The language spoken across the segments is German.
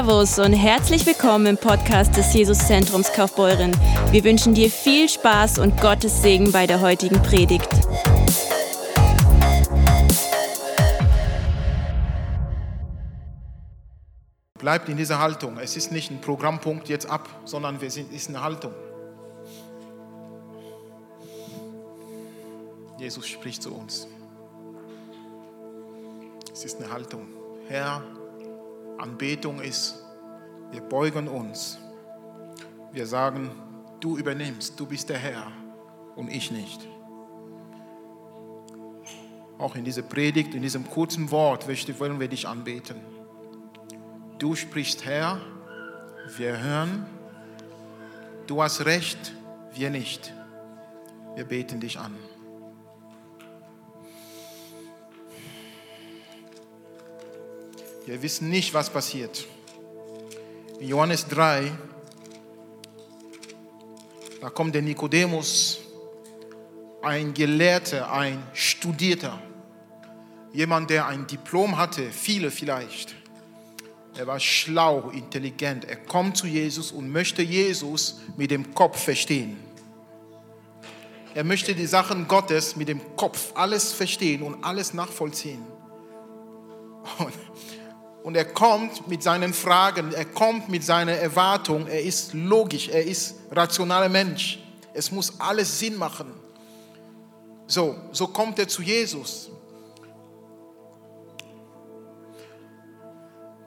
Servus und herzlich willkommen im Podcast des Jesuszentrums Kaufbeuren. Wir wünschen dir viel Spaß und Gottes Segen bei der heutigen Predigt. Bleibt in dieser Haltung. Es ist nicht ein Programmpunkt jetzt ab, sondern es ist eine Haltung. Jesus spricht zu uns. Es ist eine Haltung. Herr, Anbetung ist, wir beugen uns. Wir sagen, du übernimmst, du bist der Herr und ich nicht. Auch in dieser Predigt, in diesem kurzen Wort wollen wir dich anbeten. Du sprichst Herr, wir hören. Du hast recht, wir nicht. Wir beten dich an. Wir wissen nicht, was passiert. In Johannes 3, da kommt der Nikodemus, ein Gelehrter, ein Studierter, jemand, der ein Diplom hatte, viele vielleicht. Er war schlau, intelligent. Er kommt zu Jesus und möchte Jesus mit dem Kopf verstehen. Er möchte die Sachen Gottes mit dem Kopf alles verstehen und alles nachvollziehen. Und und er kommt mit seinen Fragen, er kommt mit seiner Erwartung, er ist logisch, er ist rationaler Mensch. Es muss alles Sinn machen. So, so kommt er zu Jesus.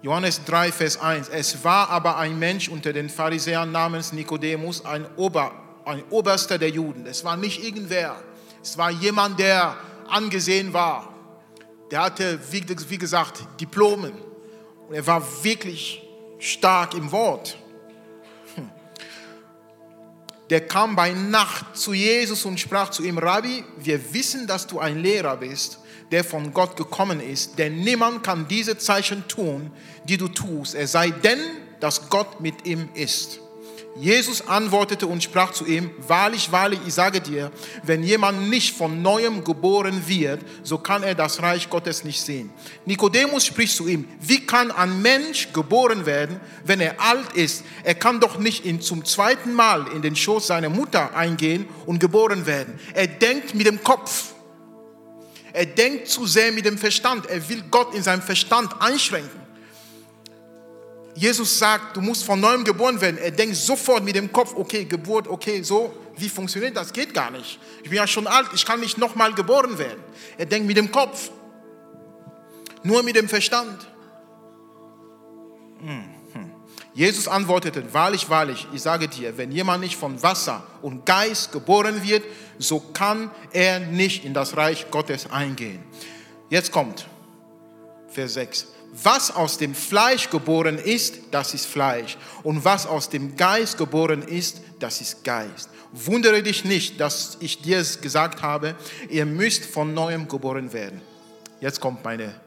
Johannes 3, Vers 1. Es war aber ein Mensch unter den Pharisäern namens Nikodemus, ein, Ober, ein Oberster der Juden. Es war nicht irgendwer. Es war jemand, der angesehen war. Der hatte, wie, wie gesagt, Diplomen und er war wirklich stark im Wort. Hm. Der kam bei Nacht zu Jesus und sprach zu ihm, Rabbi, wir wissen, dass du ein Lehrer bist, der von Gott gekommen ist, denn niemand kann diese Zeichen tun, die du tust, es sei denn, dass Gott mit ihm ist. Jesus antwortete und sprach zu ihm, wahrlich, wahrlich, ich sage dir, wenn jemand nicht von neuem geboren wird, so kann er das Reich Gottes nicht sehen. Nikodemus spricht zu ihm, wie kann ein Mensch geboren werden, wenn er alt ist? Er kann doch nicht in, zum zweiten Mal in den Schoß seiner Mutter eingehen und geboren werden. Er denkt mit dem Kopf. Er denkt zu sehr mit dem Verstand. Er will Gott in seinem Verstand einschränken. Jesus sagt, du musst von neuem geboren werden. Er denkt sofort mit dem Kopf, okay, Geburt, okay, so, wie funktioniert das? Geht gar nicht. Ich bin ja schon alt, ich kann nicht nochmal geboren werden. Er denkt mit dem Kopf, nur mit dem Verstand. Hm, hm. Jesus antwortete, wahrlich, wahrlich, ich sage dir, wenn jemand nicht von Wasser und Geist geboren wird, so kann er nicht in das Reich Gottes eingehen. Jetzt kommt Vers 6 was aus dem Fleisch geboren ist, das ist Fleisch. Und was aus dem Geist geboren ist, das ist Geist. Wundere dich nicht, dass ich dir es gesagt habe, ihr müsst von neuem geboren werden. Jetzt kommt meine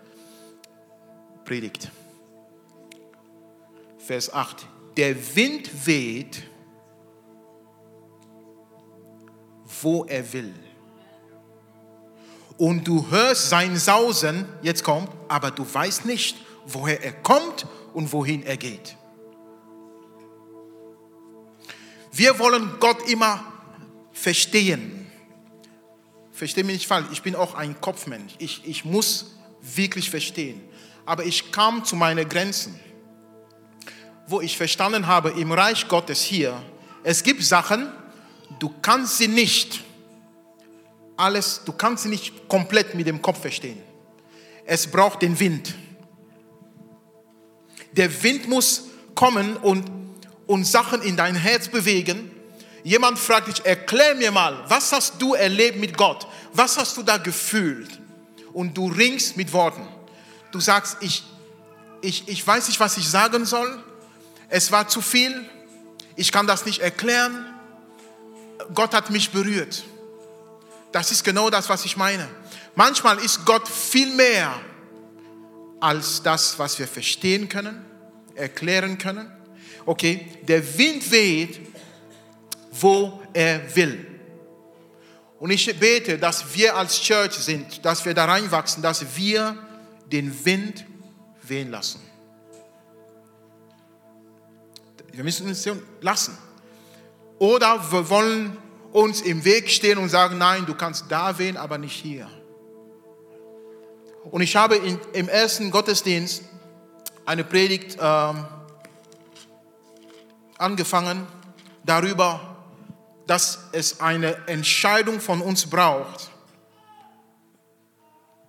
Predigt. Vers 8. Der Wind weht, wo er will und du hörst sein Sausen, jetzt kommt, aber du weißt nicht, woher er kommt und wohin er geht. Wir wollen Gott immer verstehen. Versteh mich nicht falsch, ich bin auch ein Kopfmensch. Ich, ich muss wirklich verstehen. Aber ich kam zu meinen Grenzen, wo ich verstanden habe, im Reich Gottes hier, es gibt Sachen, du kannst sie nicht alles, du kannst sie nicht komplett mit dem Kopf verstehen. Es braucht den Wind. Der Wind muss kommen und, und Sachen in dein Herz bewegen. Jemand fragt dich, erklär mir mal, was hast du erlebt mit Gott? Was hast du da gefühlt? Und du ringst mit Worten. Du sagst, ich, ich, ich weiß nicht, was ich sagen soll. Es war zu viel. Ich kann das nicht erklären. Gott hat mich berührt. Das ist genau das, was ich meine. Manchmal ist Gott viel mehr als das, was wir verstehen können, erklären können. Okay, der Wind weht, wo er will. Und ich bete, dass wir als Church sind, dass wir da reinwachsen, dass wir den Wind wehen lassen. Wir müssen uns lassen. Oder wir wollen uns im Weg stehen und sagen, nein, du kannst da wählen, aber nicht hier. Und ich habe in, im ersten Gottesdienst eine Predigt ähm, angefangen darüber, dass es eine Entscheidung von uns braucht,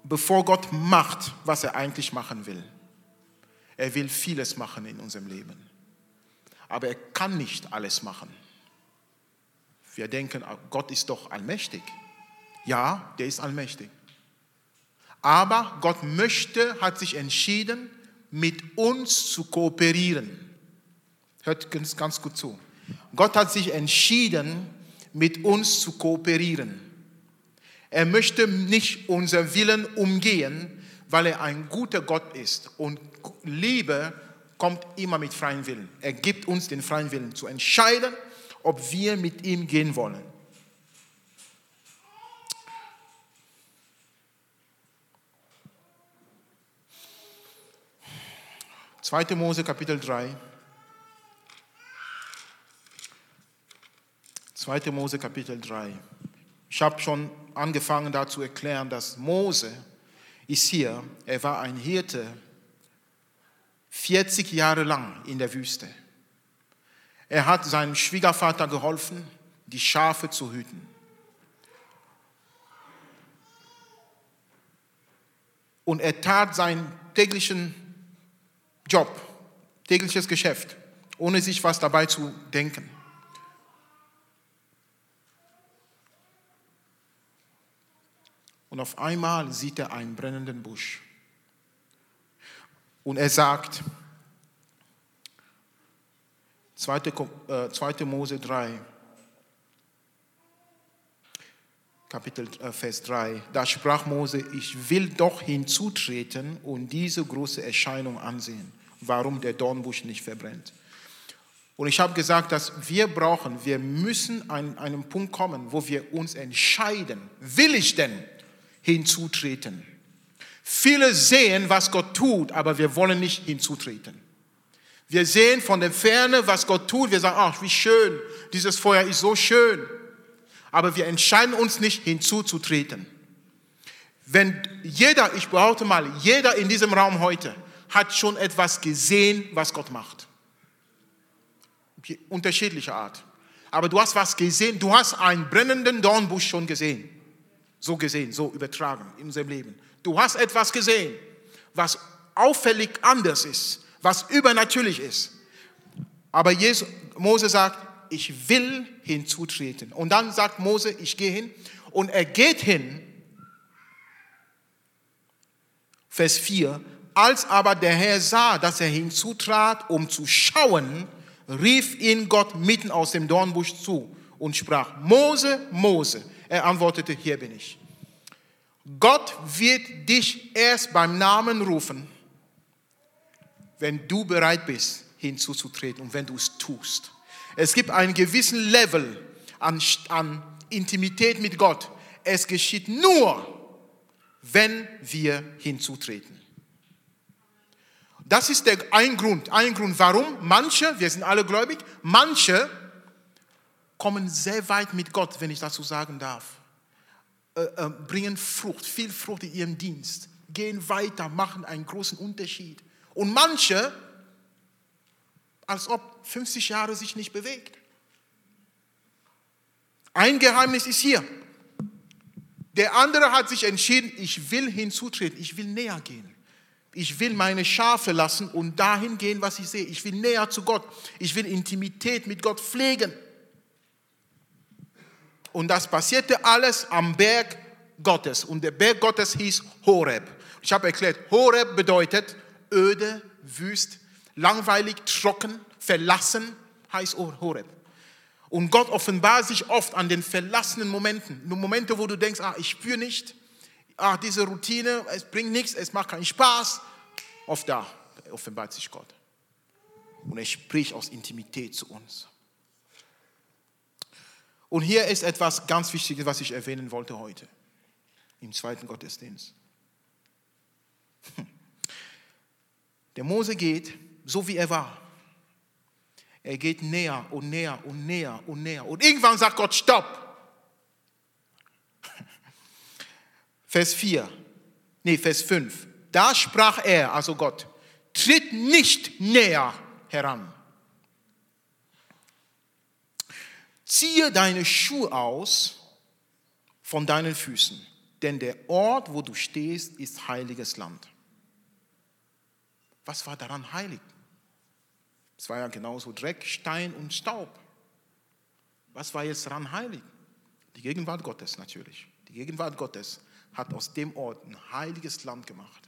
bevor Gott macht, was er eigentlich machen will. Er will vieles machen in unserem Leben, aber er kann nicht alles machen. Wir denken, ah, Gott ist doch allmächtig. Ja, der ist allmächtig. Aber Gott möchte, hat sich entschieden, mit uns zu kooperieren. Hört ganz gut zu. Gott hat sich entschieden, mit uns zu kooperieren. Er möchte nicht unser Willen umgehen, weil er ein guter Gott ist. Und Liebe kommt immer mit freiem Willen. Er gibt uns den freien Willen zu entscheiden, ob wir mit ihm gehen wollen. 2. Mose Kapitel 3. 2. Mose Kapitel 3. Ich habe schon angefangen da zu erklären, dass Mose ist hier, er war ein Hirte 40 Jahre lang in der Wüste. Er hat seinem Schwiegervater geholfen, die Schafe zu hüten. Und er tat seinen täglichen Job, tägliches Geschäft, ohne sich was dabei zu denken. Und auf einmal sieht er einen brennenden Busch. Und er sagt, 2. Äh, Mose 3, Kapitel äh, Vers 3, da sprach Mose, ich will doch hinzutreten und diese große Erscheinung ansehen warum der Dornbusch nicht verbrennt. Und ich habe gesagt, dass wir brauchen, wir müssen an einen Punkt kommen, wo wir uns entscheiden, will ich denn hinzutreten? Viele sehen, was Gott tut, aber wir wollen nicht hinzutreten. Wir sehen von der Ferne, was Gott tut. Wir sagen, ach, wie schön, dieses Feuer ist so schön. Aber wir entscheiden uns nicht hinzuzutreten. Wenn jeder, ich behaupte mal, jeder in diesem Raum heute hat schon etwas gesehen, was Gott macht. Unterschiedliche Art. Aber du hast was gesehen, du hast einen brennenden Dornbusch schon gesehen. So gesehen, so übertragen in unserem Leben. Du hast etwas gesehen, was auffällig anders ist, was übernatürlich ist. Aber Jesus, Mose sagt, ich will hinzutreten. Und dann sagt Mose, ich gehe hin. Und er geht hin, Vers 4, als aber der Herr sah, dass er hinzutrat, um zu schauen, rief ihn Gott mitten aus dem Dornbusch zu und sprach, Mose, Mose. Er antwortete, hier bin ich. Gott wird dich erst beim Namen rufen, wenn du bereit bist, hinzuzutreten und wenn du es tust. Es gibt einen gewissen Level an, an Intimität mit Gott. Es geschieht nur, wenn wir hinzutreten. Das ist der ein Grund, ein Grund, warum manche, wir sind alle gläubig, manche kommen sehr weit mit Gott, wenn ich dazu sagen darf, äh, äh, bringen Frucht, viel Frucht in ihrem Dienst, gehen weiter, machen einen großen Unterschied. Und manche, als ob 50 Jahre sich nicht bewegt. Ein Geheimnis ist hier. Der andere hat sich entschieden, ich will hinzutreten, ich will näher gehen. Ich will meine Schafe lassen und dahin gehen, was ich sehe. Ich will näher zu Gott. Ich will Intimität mit Gott pflegen. Und das passierte alles am Berg Gottes. Und der Berg Gottes hieß Horeb. Ich habe erklärt, Horeb bedeutet öde, wüst, langweilig, trocken, verlassen, heißt Horeb. Und Gott offenbart sich oft an den verlassenen Momenten. Nur Momente, wo du denkst, ah, ich spüre nicht, ah, diese Routine, es bringt nichts, es macht keinen Spaß. Oft da offenbart sich Gott. Und er spricht aus Intimität zu uns. Und hier ist etwas ganz Wichtiges, was ich erwähnen wollte heute im zweiten Gottesdienst. Der Mose geht so, wie er war. Er geht näher und näher und näher und näher. Und irgendwann sagt Gott, stopp. Vers 4, nee, Vers 5. Da sprach er, also Gott, tritt nicht näher heran. Ziehe deine Schuhe aus von deinen Füßen, denn der Ort, wo du stehst, ist heiliges Land. Was war daran heilig? Es war ja genauso Dreck, Stein und Staub. Was war jetzt daran heilig? Die Gegenwart Gottes natürlich. Die Gegenwart Gottes hat aus dem Ort ein heiliges Land gemacht.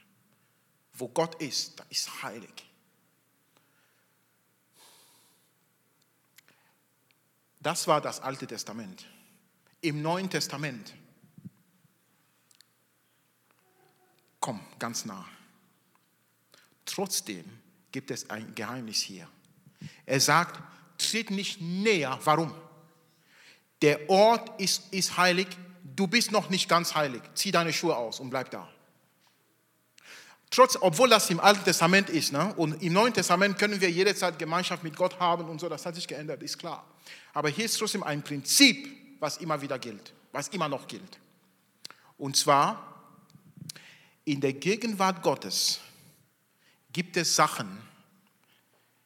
Wo Gott ist, da ist heilig. Das war das Alte Testament. Im Neuen Testament, komm ganz nah. Trotzdem gibt es ein Geheimnis hier. Er sagt, tritt nicht näher. Warum? Der Ort ist, ist heilig, du bist noch nicht ganz heilig. Zieh deine Schuhe aus und bleib da. Trotz, obwohl das im Alten Testament ist, ne? und im Neuen Testament können wir jederzeit Gemeinschaft mit Gott haben und so, das hat sich geändert, ist klar. Aber hier ist trotzdem ein Prinzip, was immer wieder gilt, was immer noch gilt. Und zwar, in der Gegenwart Gottes gibt es Sachen,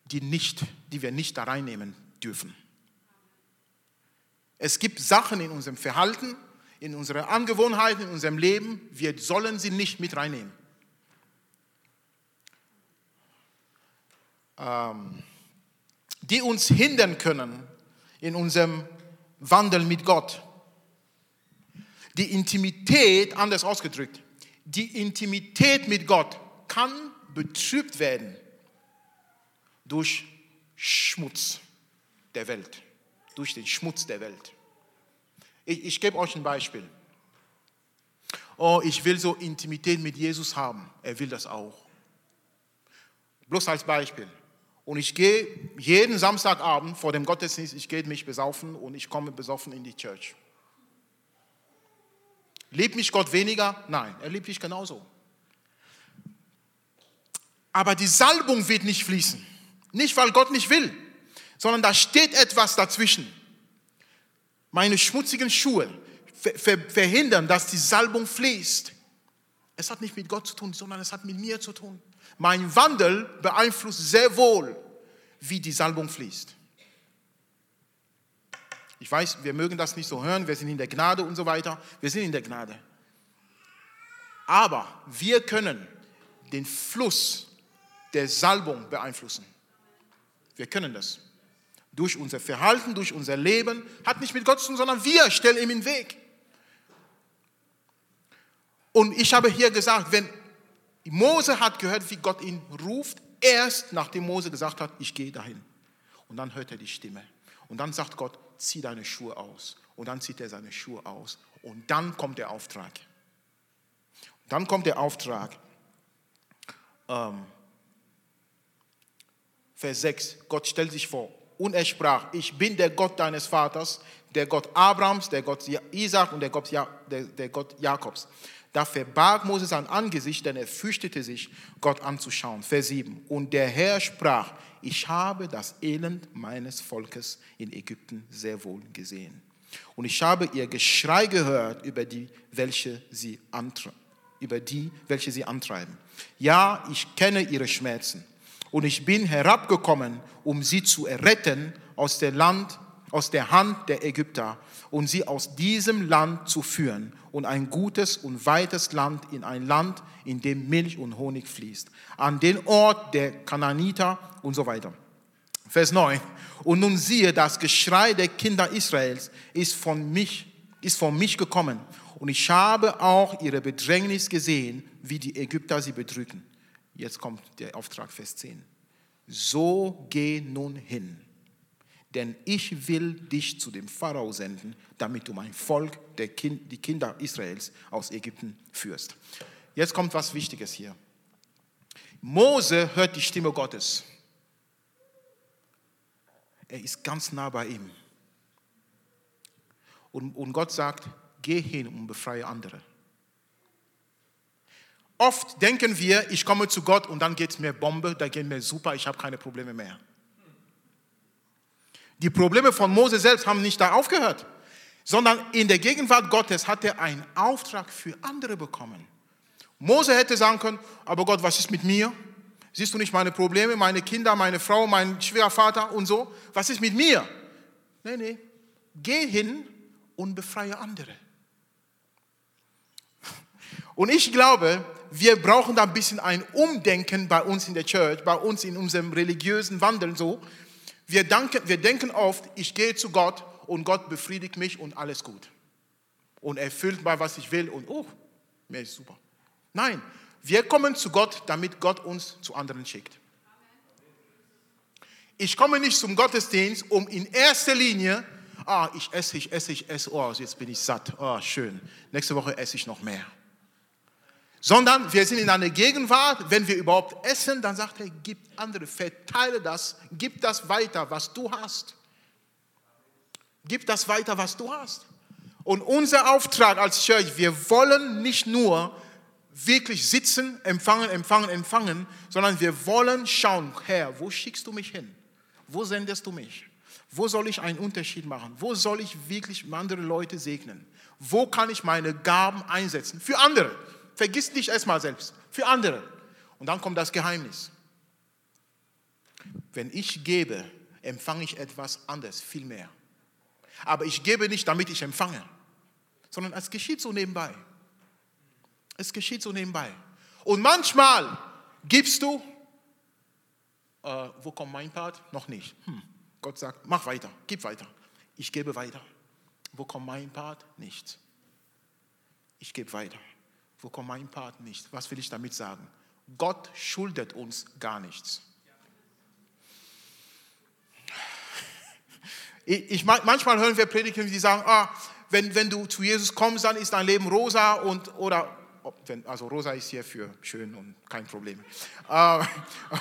die, nicht, die wir nicht da reinnehmen dürfen. Es gibt Sachen in unserem Verhalten, in unseren Angewohnheiten, in unserem Leben, wir sollen sie nicht mit reinnehmen. Ähm, die uns hindern können in unserem Wandel mit Gott. Die Intimität, anders ausgedrückt, die Intimität mit Gott kann betrübt werden durch Schmutz der Welt, durch den Schmutz der Welt. Ich, ich gebe euch ein Beispiel. Oh, ich will so Intimität mit Jesus haben. Er will das auch. Bloß als Beispiel. Und ich gehe jeden Samstagabend vor dem Gottesdienst, ich gehe mich besaufen und ich komme besoffen in die Church. Liebt mich Gott weniger? Nein, er liebt dich genauso. Aber die Salbung wird nicht fließen. Nicht, weil Gott nicht will, sondern da steht etwas dazwischen meine schmutzigen Schuhe verhindern, dass die Salbung fließt. Es hat nicht mit Gott zu tun, sondern es hat mit mir zu tun. Mein Wandel beeinflusst sehr wohl, wie die Salbung fließt. Ich weiß, wir mögen das nicht so hören, wir sind in der Gnade und so weiter. Wir sind in der Gnade. Aber wir können den Fluss der Salbung beeinflussen. Wir können das durch unser Verhalten, durch unser Leben, hat nicht mit Gott zu tun, sondern wir stellen ihm den Weg. Und ich habe hier gesagt, wenn Mose hat gehört, wie Gott ihn ruft, erst nachdem Mose gesagt hat, ich gehe dahin. Und dann hört er die Stimme. Und dann sagt Gott, zieh deine Schuhe aus. Und dann zieht er seine Schuhe aus. Und dann kommt der Auftrag. Dann kommt der Auftrag. Ähm, Vers 6, Gott stellt sich vor, und er sprach, ich bin der Gott deines Vaters, der Gott Abrahams, der Gott Isaac und der Gott, ja der, der Gott Jakobs. Da verbarg Mose sein Angesicht, denn er fürchtete sich, Gott anzuschauen. Vers 7. Und der Herr sprach, ich habe das Elend meines Volkes in Ägypten sehr wohl gesehen. Und ich habe ihr Geschrei gehört über die, welche sie, über die, welche sie antreiben. Ja, ich kenne ihre Schmerzen und ich bin herabgekommen, um sie zu erretten aus der, Land, aus der Hand der Ägypter und sie aus diesem Land zu führen und ein gutes und weites Land in ein Land, in dem Milch und Honig fließt, an den Ort der Kananiter und so weiter. Vers 9. Und nun siehe, das Geschrei der Kinder Israels ist von mich, ist von mich gekommen. Und ich habe auch ihre Bedrängnis gesehen, wie die Ägypter sie bedrücken. Jetzt kommt der Auftrag, Vers 10. So geh nun hin, denn ich will dich zu dem Pharao senden, damit du mein Volk, kind, die Kinder Israels aus Ägypten führst. Jetzt kommt was Wichtiges hier. Mose hört die Stimme Gottes. Er ist ganz nah bei ihm. Und, und Gott sagt, geh hin und befreie andere. Oft denken wir, ich komme zu Gott und dann geht es mir Bombe, da geht mir super, ich habe keine Probleme mehr. Die Probleme von Mose selbst haben nicht da aufgehört, sondern in der Gegenwart Gottes hat er einen Auftrag für andere bekommen. Mose hätte sagen können, aber Gott, was ist mit mir? Siehst du nicht meine Probleme, meine Kinder, meine Frau, mein Schwiegervater und so? Was ist mit mir? Nee, nee. Geh hin und befreie andere. Und ich glaube, wir brauchen da ein bisschen ein Umdenken bei uns in der Church, bei uns in unserem religiösen Wandel so. Wir, danken, wir denken oft, ich gehe zu Gott und Gott befriedigt mich und alles gut. Und erfüllt mal, was ich will und oh, mir ist super. Nein, wir kommen zu Gott, damit Gott uns zu anderen schickt. Ich komme nicht zum Gottesdienst, um in erster Linie, ah, ich esse, ich esse, ich esse, oh, jetzt bin ich satt, oh, schön. Nächste Woche esse ich noch mehr sondern wir sind in einer Gegenwart, wenn wir überhaupt essen, dann sagt er, gib andere, verteile das, gib das weiter, was du hast. Gib das weiter, was du hast. Und unser Auftrag als Church, wir wollen nicht nur wirklich sitzen, empfangen, empfangen, empfangen, sondern wir wollen schauen, Herr, wo schickst du mich hin? Wo sendest du mich? Wo soll ich einen Unterschied machen? Wo soll ich wirklich andere Leute segnen? Wo kann ich meine Gaben einsetzen? Für andere. Vergiss dich erstmal selbst, für andere. Und dann kommt das Geheimnis. Wenn ich gebe, empfange ich etwas anderes, viel mehr. Aber ich gebe nicht, damit ich empfange, sondern es geschieht so nebenbei. Es geschieht so nebenbei. Und manchmal gibst du, äh, wo kommt mein Part? Noch nicht. Hm. Gott sagt, mach weiter, gib weiter. Ich gebe weiter. Wo kommt mein Part? Nichts. Ich gebe weiter. Wo kommt mein Part nicht? Was will ich damit sagen? Gott schuldet uns gar nichts. Ich, ich, manchmal hören wir Prediger, die sagen, ah, wenn, wenn du zu Jesus kommst, dann ist dein Leben rosa und oder also rosa ist hier für schön und kein Problem.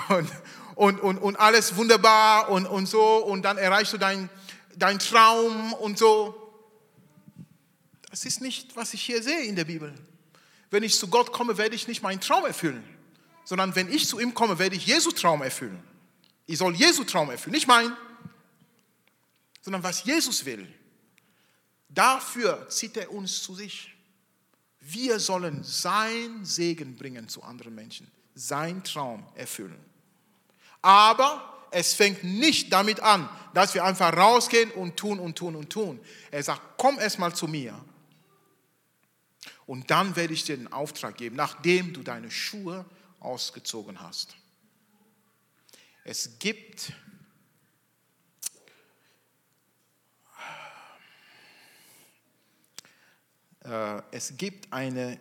Und, und, und, und alles wunderbar und, und so und dann erreichst du deinen dein Traum und so. Das ist nicht, was ich hier sehe in der Bibel wenn ich zu Gott komme, werde ich nicht meinen Traum erfüllen, sondern wenn ich zu ihm komme, werde ich Jesu Traum erfüllen. Ich soll Jesu Traum erfüllen, nicht mein, sondern was Jesus will. Dafür zieht er uns zu sich. Wir sollen sein Segen bringen zu anderen Menschen, sein Traum erfüllen. Aber es fängt nicht damit an, dass wir einfach rausgehen und tun und tun und tun. Er sagt, komm erst mal zu mir und dann werde ich dir den Auftrag geben, nachdem du deine Schuhe ausgezogen hast. Es gibt äh, es gibt eine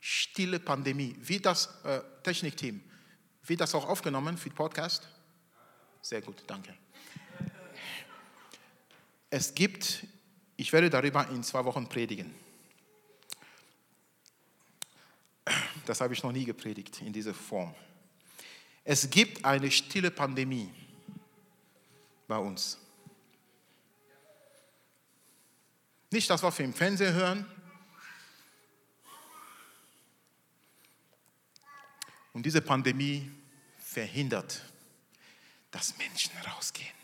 stille Pandemie. Wie das äh, Technikteam, wird das auch aufgenommen für den Podcast? Sehr gut, danke. Es gibt ich werde darüber in zwei Wochen predigen. Das habe ich noch nie gepredigt in dieser Form. Es gibt eine stille Pandemie bei uns. Nicht das, was wir im Fernsehen hören. Und diese Pandemie verhindert, dass Menschen rausgehen.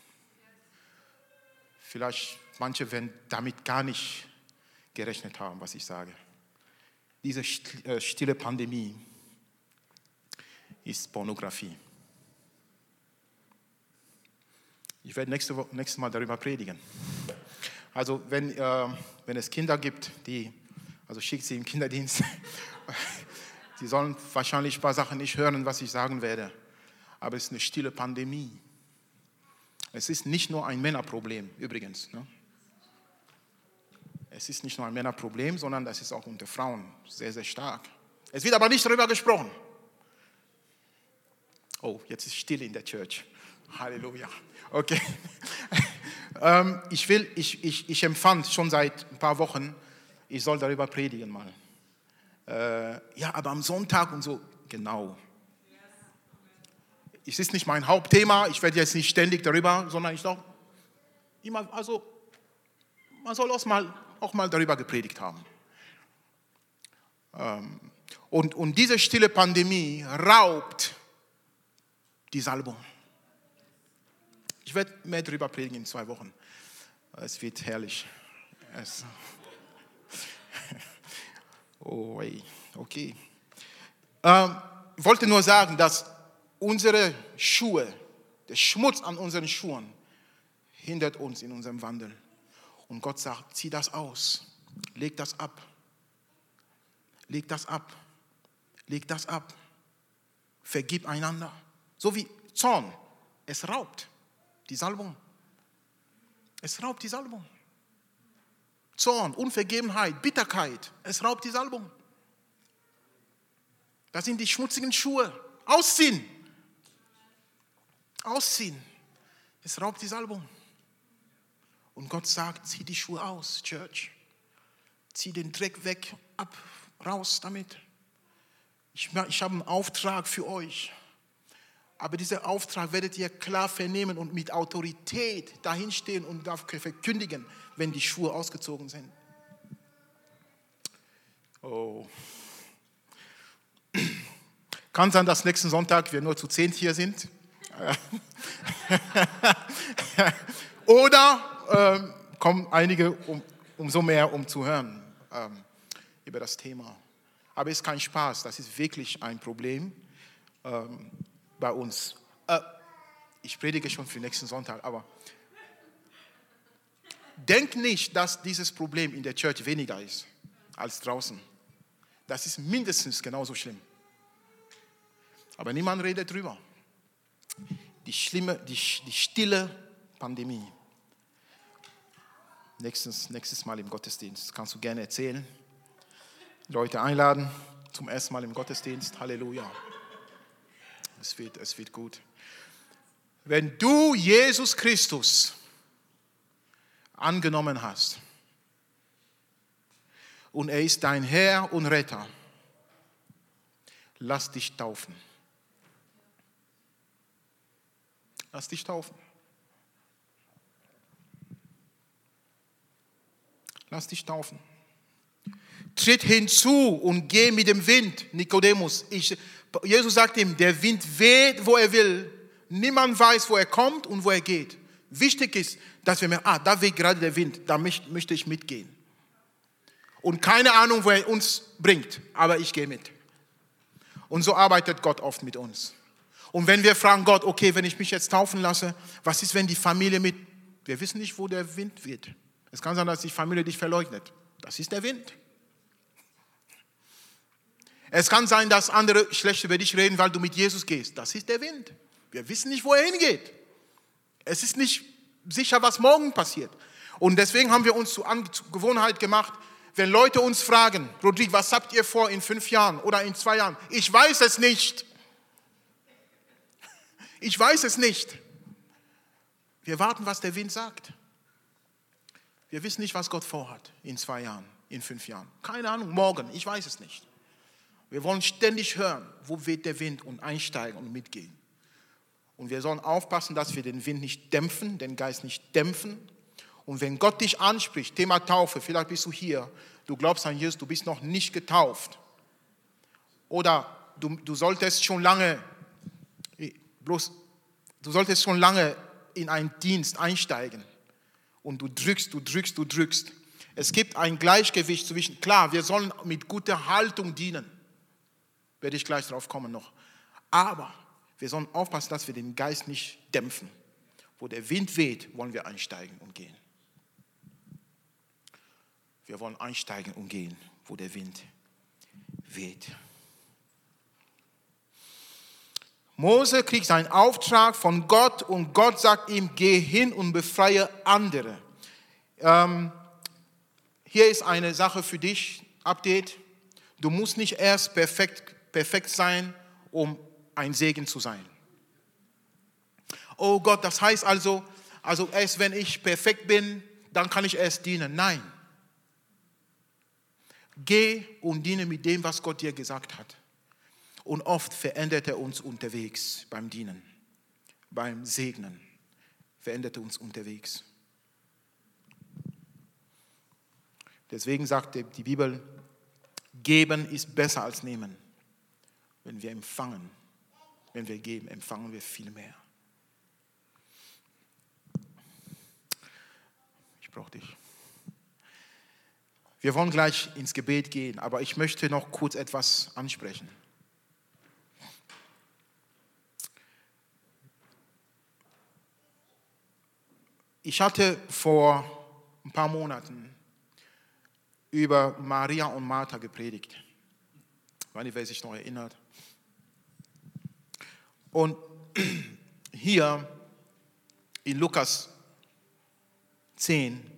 Vielleicht Manche werden damit gar nicht gerechnet haben, was ich sage. Diese äh, stille Pandemie ist Pornografie. Ich werde nächste Woche, nächstes Mal darüber predigen. Also wenn, äh, wenn es Kinder gibt, die, also schickt sie im Kinderdienst, sie sollen wahrscheinlich ein paar Sachen nicht hören, was ich sagen werde. Aber es ist eine stille Pandemie. Es ist nicht nur ein Männerproblem, übrigens. Ne? Es ist nicht nur ein Männerproblem, sondern das ist auch unter Frauen sehr, sehr stark. Es wird aber nicht darüber gesprochen. Oh, jetzt ist still in der Church. Halleluja. Okay. ähm, ich, will, ich, ich, ich empfand schon seit ein paar Wochen, ich soll darüber predigen mal. Äh, ja, aber am Sonntag und so, genau. Es ist nicht mein Hauptthema, ich werde jetzt nicht ständig darüber, sondern ich doch immer, also man soll auch mal auch mal darüber gepredigt haben. Ähm, und, und diese stille Pandemie raubt die Salbung. Ich werde mehr darüber predigen in zwei Wochen. Es wird herrlich. Es oh, okay. Ähm, ich wollte nur sagen, dass unsere Schuhe, der Schmutz an unseren Schuhen, hindert uns in unserem Wandel. Und Gott sagt, zieh das aus, leg das ab, leg das ab, leg das ab, vergib einander. So wie Zorn, es raubt die Salbung. Es raubt die Salbung. Zorn, Unvergebenheit, Bitterkeit, es raubt die Salbung. Das sind die schmutzigen Schuhe. Ausziehen. Ausziehen. Es raubt die Salbung. Und Gott sagt, zieh die Schuhe aus, Church. Zieh den Dreck weg, ab, raus damit. Ich, ich habe einen Auftrag für euch. Aber dieser Auftrag werdet ihr klar vernehmen und mit Autorität dahinstehen und verkündigen, wenn die Schuhe ausgezogen sind. Oh. Kann sein, dass nächsten Sonntag wir nur zu zehn hier sind. Oder ähm, kommen einige um, umso mehr, um zu hören ähm, über das Thema. Aber es ist kein Spaß, das ist wirklich ein Problem ähm, bei uns. Äh, ich predige schon für nächsten Sonntag, aber denk nicht, dass dieses Problem in der Church weniger ist als draußen. Das ist mindestens genauso schlimm. Aber niemand redet drüber. Die schlimme, die, die stille Pandemie nächstes, nächstes Mal im Gottesdienst. Kannst du gerne erzählen. Leute einladen zum ersten Mal im Gottesdienst. Halleluja. Es wird, es wird gut. Wenn du Jesus Christus angenommen hast und er ist dein Herr und Retter, lass dich taufen. Lass dich taufen. Lass dich taufen. Tritt hinzu und geh mit dem Wind, Nikodemus. Jesus sagt ihm, der Wind weht, wo er will. Niemand weiß, wo er kommt und wo er geht. Wichtig ist, dass wir merken, ah, da weht gerade der Wind, da möchte ich mitgehen. Und keine Ahnung, wo er uns bringt, aber ich gehe mit. Und so arbeitet Gott oft mit uns. Und wenn wir fragen Gott, okay, wenn ich mich jetzt taufen lasse, was ist, wenn die Familie mit, wir wissen nicht, wo der Wind weht. Es kann sein, dass die Familie dich verleugnet. Das ist der Wind. Es kann sein, dass andere schlecht über dich reden, weil du mit Jesus gehst. Das ist der Wind. Wir wissen nicht, wo er hingeht. Es ist nicht sicher, was morgen passiert. Und deswegen haben wir uns zur Gewohnheit gemacht, wenn Leute uns fragen, Rodrigo, was habt ihr vor in fünf Jahren oder in zwei Jahren? Ich weiß es nicht. Ich weiß es nicht. Wir warten, was der Wind sagt. Wir wissen nicht, was Gott vorhat in zwei Jahren, in fünf Jahren. Keine Ahnung, morgen, ich weiß es nicht. Wir wollen ständig hören, wo weht der Wind und einsteigen und mitgehen. Und wir sollen aufpassen, dass wir den Wind nicht dämpfen, den Geist nicht dämpfen. Und wenn Gott dich anspricht, Thema Taufe, vielleicht bist du hier, du glaubst an Jesus, du bist noch nicht getauft. Oder du, du solltest schon lange, bloß, du solltest schon lange in einen Dienst einsteigen und du drückst, du drückst, du drückst. Es gibt ein Gleichgewicht zwischen, klar, wir sollen mit guter Haltung dienen, werde ich gleich drauf kommen noch. Aber wir sollen aufpassen, dass wir den Geist nicht dämpfen. Wo der Wind weht, wollen wir einsteigen und gehen. Wir wollen einsteigen und gehen, wo der Wind weht. Mose kriegt seinen Auftrag von Gott und Gott sagt ihm, geh hin und befreie andere. Ähm, hier ist eine Sache für dich, Update. Du musst nicht erst perfekt, perfekt sein, um ein Segen zu sein. Oh Gott, das heißt also, also erst wenn ich perfekt bin, dann kann ich erst dienen. Nein. Geh und diene mit dem, was Gott dir gesagt hat. Und oft verändert er uns unterwegs beim Dienen, beim Segnen. Verändert er uns unterwegs. Deswegen sagt die Bibel, geben ist besser als nehmen. Wenn wir empfangen, wenn wir geben, empfangen wir viel mehr. brauche dich. Wir wollen gleich ins Gebet gehen, aber ich möchte noch kurz etwas ansprechen. Ich hatte vor ein paar Monaten über Maria und Martha gepredigt. Ich weiß nicht, wer sich noch erinnert. Und hier in Lukas 10,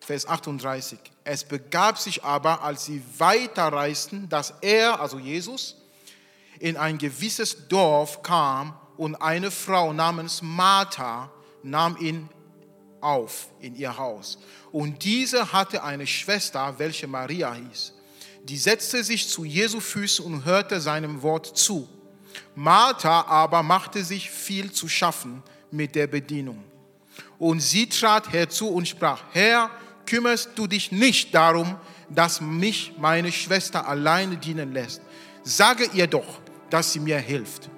Vers 38. Es begab sich aber, als sie weiterreisten, dass er, also Jesus, in ein gewisses Dorf kam und eine Frau namens Martha nahm ihn auf in ihr Haus. Und diese hatte eine Schwester, welche Maria hieß. Die setzte sich zu Jesu Füßen und hörte seinem Wort zu. Martha aber machte sich viel zu schaffen mit der Bedienung. Und sie trat herzu und sprach, Herr, kümmerst du dich nicht darum, dass mich meine Schwester alleine dienen lässt. Sage ihr doch, dass sie mir hilft.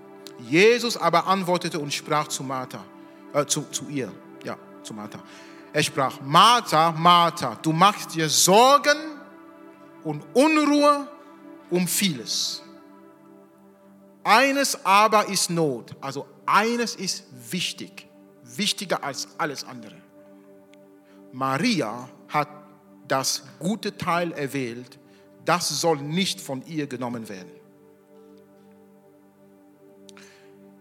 Jesus aber antwortete und sprach zu Martha, äh, zu, zu ihr, zu Martha. Er sprach, Martha, Martha, du machst dir Sorgen und Unruhe um vieles. Eines aber ist Not, also eines ist wichtig, wichtiger als alles andere. Maria hat das gute Teil erwählt, das soll nicht von ihr genommen werden.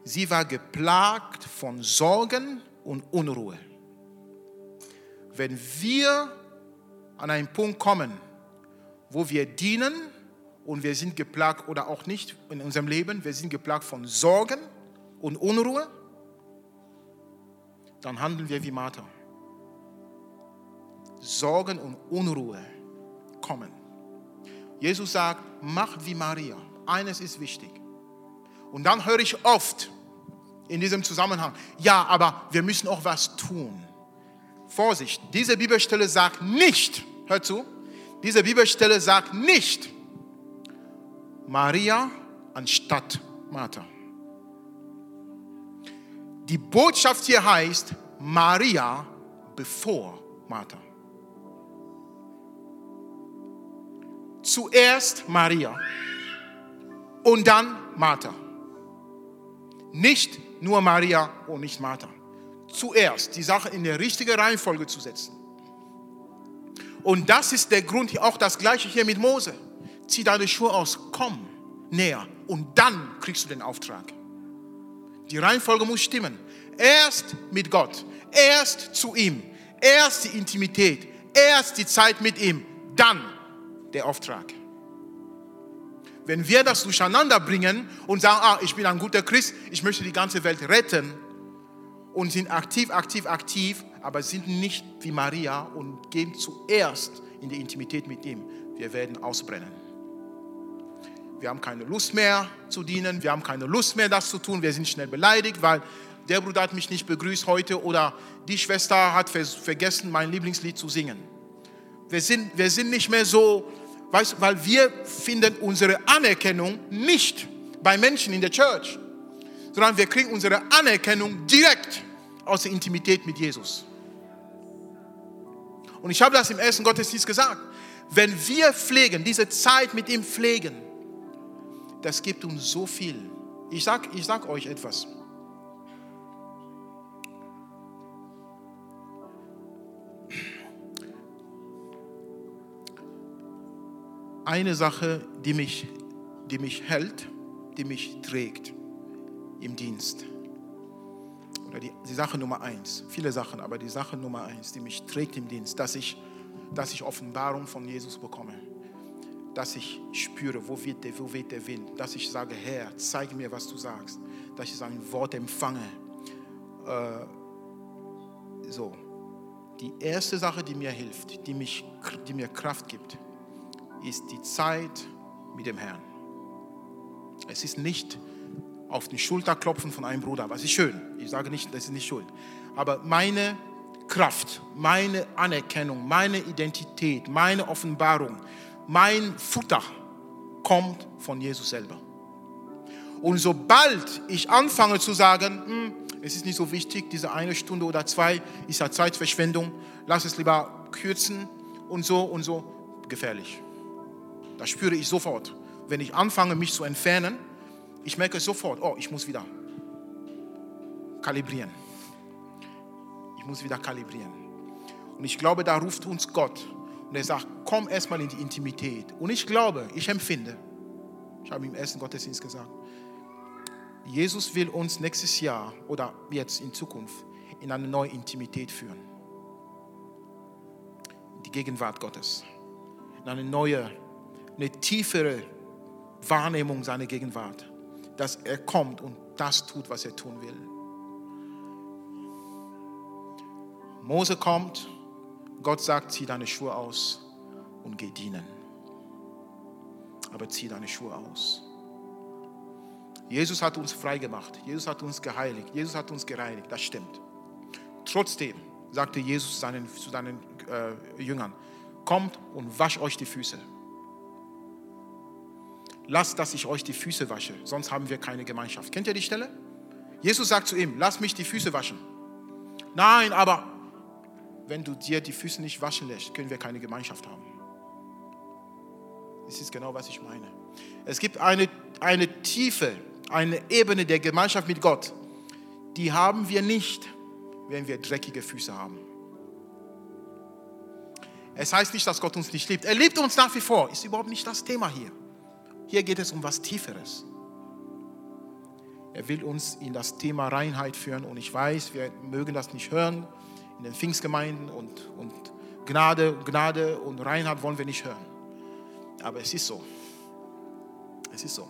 Sie war geplagt von Sorgen und Unruhe. Wenn wir an einen Punkt kommen, wo wir dienen und wir sind geplagt oder auch nicht in unserem Leben, wir sind geplagt von Sorgen und Unruhe, dann handeln wir wie Martha. Sorgen und Unruhe kommen. Jesus sagt, mach wie Maria. Eines ist wichtig. Und dann höre ich oft in diesem Zusammenhang, ja, aber wir müssen auch was tun. Vorsicht, diese Bibelstelle sagt nicht, hör zu, diese Bibelstelle sagt nicht Maria anstatt Martha. Die Botschaft hier heißt Maria bevor Martha. Zuerst Maria und dann Martha. Nicht nur Maria und nicht Martha. Zuerst die Sache in der richtigen Reihenfolge zu setzen. Und das ist der Grund, auch das gleiche hier mit Mose. Zieh deine Schuhe aus, komm näher und dann kriegst du den Auftrag. Die Reihenfolge muss stimmen. Erst mit Gott, erst zu ihm, erst die Intimität, erst die Zeit mit ihm, dann der Auftrag. Wenn wir das durcheinander bringen und sagen, ah, ich bin ein guter Christ, ich möchte die ganze Welt retten und sind aktiv, aktiv, aktiv, aber sind nicht wie Maria und gehen zuerst in die Intimität mit ihm, wir werden ausbrennen. Wir haben keine Lust mehr zu dienen, wir haben keine Lust mehr, das zu tun, wir sind schnell beleidigt, weil der Bruder hat mich nicht begrüßt heute oder die Schwester hat vergessen, mein Lieblingslied zu singen. Wir sind, wir sind nicht mehr so weil wir finden unsere Anerkennung nicht bei Menschen in der Church, sondern wir kriegen unsere Anerkennung direkt aus der Intimität mit Jesus. Und ich habe das im ersten Gottesdienst gesagt. Wenn wir pflegen, diese Zeit mit ihm pflegen, das gibt uns so viel. Ich sage ich sag euch etwas. eine Sache, die mich, die mich hält, die mich trägt im Dienst. Oder die, die Sache Nummer eins, viele Sachen, aber die Sache Nummer eins, die mich trägt im Dienst, dass ich, dass ich Offenbarung von Jesus bekomme. Dass ich spüre, wo wird der, wo wird der Wind. Dass ich sage, Herr, zeig mir, was du sagst. Dass ich sein Wort empfange. Äh, so. Die erste Sache, die mir hilft, die, mich, die mir Kraft gibt, ist die Zeit mit dem Herrn. Es ist nicht auf die Schulter klopfen von einem Bruder, was ist schön. Ich sage nicht, das ist nicht schuld. Aber meine Kraft, meine Anerkennung, meine Identität, meine Offenbarung, mein Futter kommt von Jesus selber. Und sobald ich anfange zu sagen, hm, Es ist nicht so wichtig, diese eine Stunde oder zwei ist ja Zeitverschwendung. Lass es lieber kürzen und so und so. Gefährlich. Das spüre ich sofort. Wenn ich anfange, mich zu entfernen, ich merke sofort, oh, ich muss wieder kalibrieren. Ich muss wieder kalibrieren. Und ich glaube, da ruft uns Gott und er sagt, komm erstmal in die Intimität. Und ich glaube, ich empfinde, ich habe im ersten Gottesdienst gesagt, Jesus will uns nächstes Jahr oder jetzt in Zukunft in eine neue Intimität führen. Die Gegenwart Gottes. In eine neue, eine tiefere Wahrnehmung seiner Gegenwart. Dass er kommt und das tut, was er tun will. Mose kommt, Gott sagt, zieh deine Schuhe aus und geh dienen. Aber zieh deine Schuhe aus. Jesus hat uns frei gemacht. Jesus hat uns geheiligt. Jesus hat uns gereinigt. Das stimmt. Trotzdem sagte Jesus seinen, zu seinen äh, Jüngern, kommt und wascht euch die Füße. Lasst, dass ich euch die Füße wasche, sonst haben wir keine Gemeinschaft. Kennt ihr die Stelle? Jesus sagt zu ihm, lass mich die Füße waschen. Nein, aber wenn du dir die Füße nicht waschen lässt, können wir keine Gemeinschaft haben. Das ist genau, was ich meine. Es gibt eine, eine Tiefe, eine Ebene der Gemeinschaft mit Gott, die haben wir nicht, wenn wir dreckige Füße haben. Es heißt nicht, dass Gott uns nicht liebt. Er liebt uns nach wie vor. Ist überhaupt nicht das Thema hier. Hier geht es um was Tieferes. Er will uns in das Thema Reinheit führen und ich weiß, wir mögen das nicht hören in den Pfingstgemeinden und, und Gnade, Gnade und Reinheit wollen wir nicht hören. Aber es ist so. Es ist so.